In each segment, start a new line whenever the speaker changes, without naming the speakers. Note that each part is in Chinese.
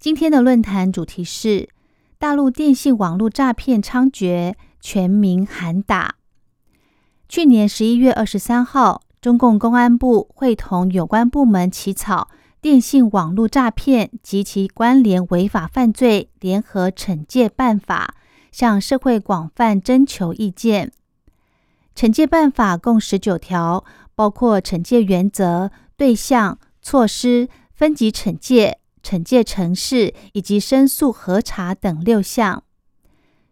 今天的论坛主题是大陆电信网络诈骗猖獗，全民喊打。去年十一月二十三号，中共公安部会同有关部门起草《电信网络诈骗及其关联违法犯罪联合惩戒办法》，向社会广泛征求意见。惩戒办法共十九条，包括惩戒原则、对象、措施、分级惩戒。惩戒城市以及申诉核查等六项。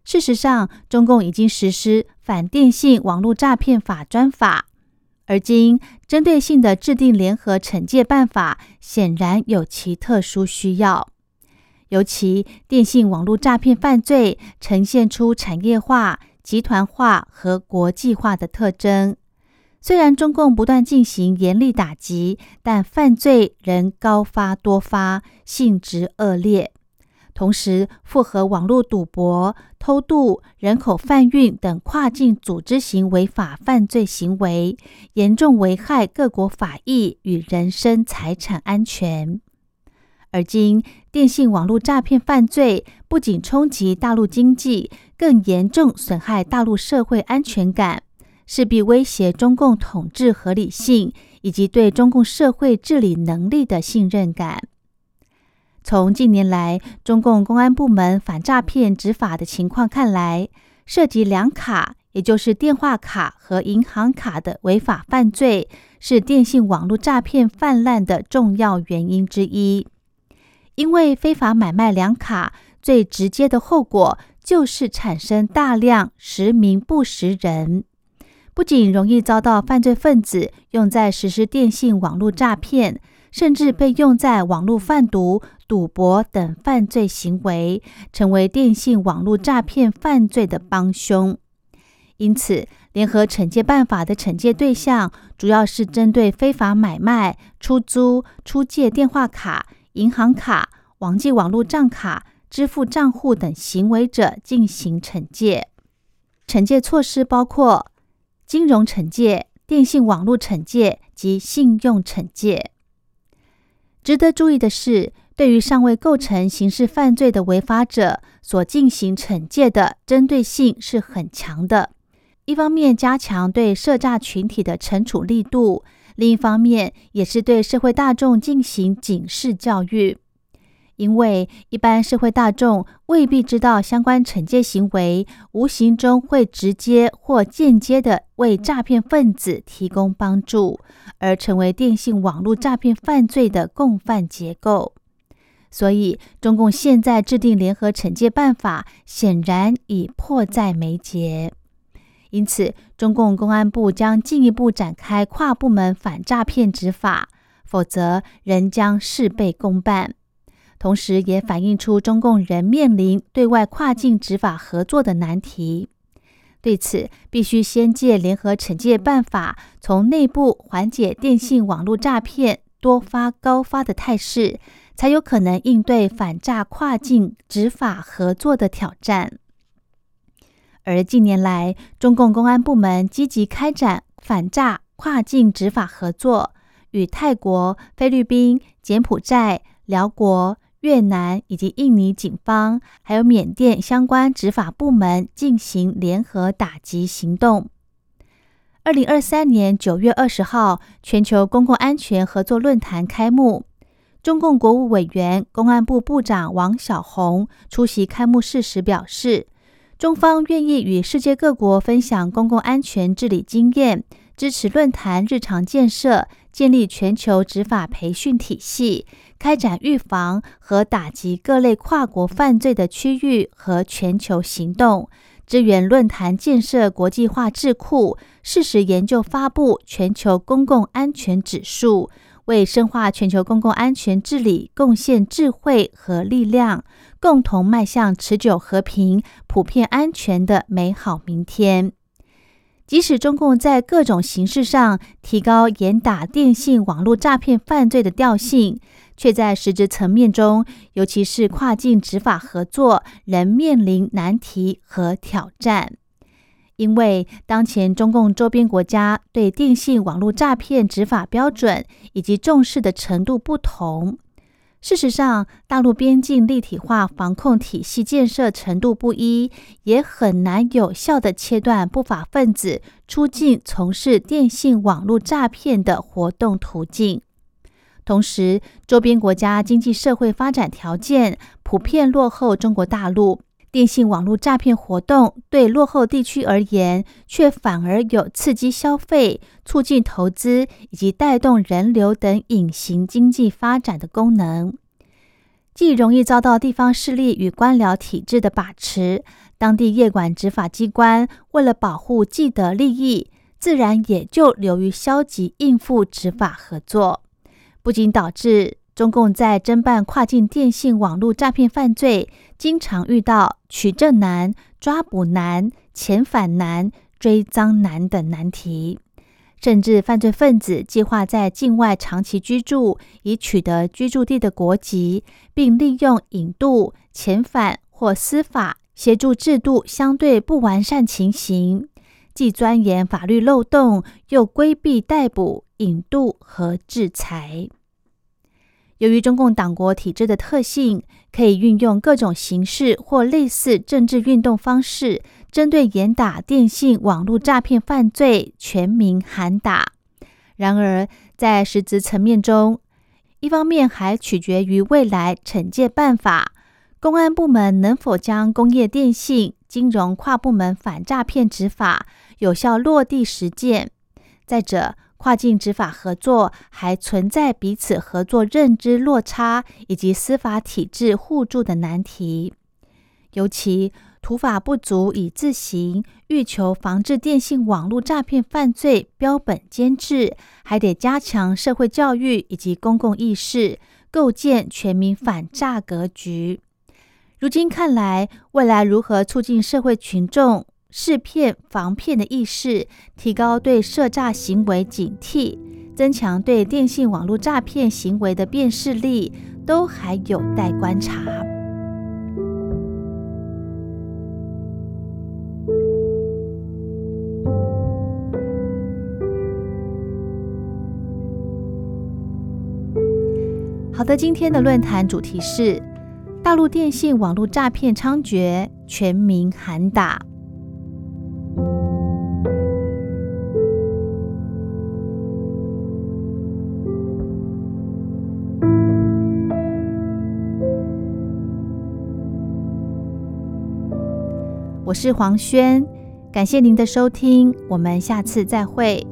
事实上，中共已经实施《反电信网络诈骗法》专法，而今针对性的制定联合惩戒办法，显然有其特殊需要。尤其电信网络诈骗犯罪呈现出产业化、集团化和国际化的特征。虽然中共不断进行严厉打击，但犯罪仍高发多发，性质恶劣。同时，复合网络赌博、偷渡、人口贩运等跨境组织型违法犯罪行为，严重危害各国法益与人身财产安全。而今，电信网络诈骗犯罪不仅冲击大陆经济，更严重损害大陆社会安全感。势必威胁中共统治合理性以及对中共社会治理能力的信任感。从近年来中共公安部门反诈骗执法的情况看来，涉及两卡，也就是电话卡和银行卡的违法犯罪，是电信网络诈骗泛滥的重要原因之一。因为非法买卖两卡，最直接的后果就是产生大量实名不实人。不仅容易遭到犯罪分子用在实施电信网络诈骗，甚至被用在网络贩毒、赌博等犯罪行为，成为电信网络诈骗犯罪的帮凶。因此，联合惩戒办法的惩戒对象主要是针对非法买卖、出租、出借电话卡、银行卡、网际网络账卡、支付账户等行为者进行惩戒。惩戒措施包括。金融惩戒、电信网络惩戒及信用惩戒。值得注意的是，对于尚未构成刑事犯罪的违法者，所进行惩戒的针对性是很强的。一方面加强对涉诈群体的惩处力度，另一方面也是对社会大众进行警示教育。因为一般社会大众未必知道相关惩戒行为，无形中会直接或间接的为诈骗分子提供帮助，而成为电信网络诈骗犯罪的共犯结构。所以，中共现在制定联合惩戒办法，显然已迫在眉睫。因此，中共公安部将进一步展开跨部门反诈骗执法，否则仍将事倍功半。同时，也反映出中共仍面临对外跨境执法合作的难题。对此，必须先借联合惩戒办法，从内部缓解电信网络诈骗多发高发的态势，才有可能应对反诈跨境执法合作的挑战。而近年来，中共公安部门积极开展反诈跨境执法合作，与泰国、菲律宾、柬埔寨、辽国。越南以及印尼警方，还有缅甸相关执法部门进行联合打击行动。二零二三年九月二十号，全球公共安全合作论坛开幕，中共国务委员、公安部部长王小洪出席开幕式时表示，中方愿意与世界各国分享公共安全治理经验，支持论坛日常建设，建立全球执法培训体系。开展预防和打击各类跨国犯罪的区域和全球行动，支援论坛建设国际化智库，适时研究发布全球公共安全指数，为深化全球公共安全治理贡献智慧和力量，共同迈向持久和平、普遍安全的美好明天。即使中共在各种形式上提高严打电信网络诈骗犯罪的调性，却在实质层面中，尤其是跨境执法合作，仍面临难题和挑战。因为当前中共周边国家对电信网络诈骗执法标准以及重视的程度不同。事实上，大陆边境立体化防控体系建设程度不一，也很难有效的切断不法分子出境从事电信网络诈骗的活动途径。同时，周边国家经济社会发展条件普遍落后中国大陆。电信网络诈骗活动对落后地区而言，却反而有刺激消费、促进投资以及带动人流等隐形经济发展的功能。既容易遭到地方势力与官僚体制的把持，当地业管执法机关为了保护既得利益，自然也就流于消极应付执法合作，不仅导致。中共在侦办跨境电信网络诈骗犯罪，经常遇到取证难、抓捕难、遣返难、追赃难等难题，甚至犯罪分子计划在境外长期居住，以取得居住地的国籍，并利用引渡、遣返或司法协助制度相对不完善情形，既钻研法律漏洞，又规避逮捕、引渡和制裁。由于中共党国体制的特性，可以运用各种形式或类似政治运动方式，针对严打电信网络诈骗犯罪全民喊打。然而，在实质层面中，一方面还取决于未来惩戒办法，公安部门能否将工业电信、金融跨部门反诈骗执法有效落地实践。再者，跨境执法合作还存在彼此合作认知落差以及司法体制互助的难题，尤其土法不足以自行，欲求防治电信网络诈骗犯罪标本兼治，还得加强社会教育以及公共意识，构建全民反诈格局。如今看来，未来如何促进社会群众？试骗防骗的意识，提高对涉诈行为警惕，增强对电信网络诈骗行为的辨识力，都还有待观察。好的，今天的论坛主题是：大陆电信网络诈骗猖獗，全民喊打。是黄轩，感谢您的收听，我们下次再会。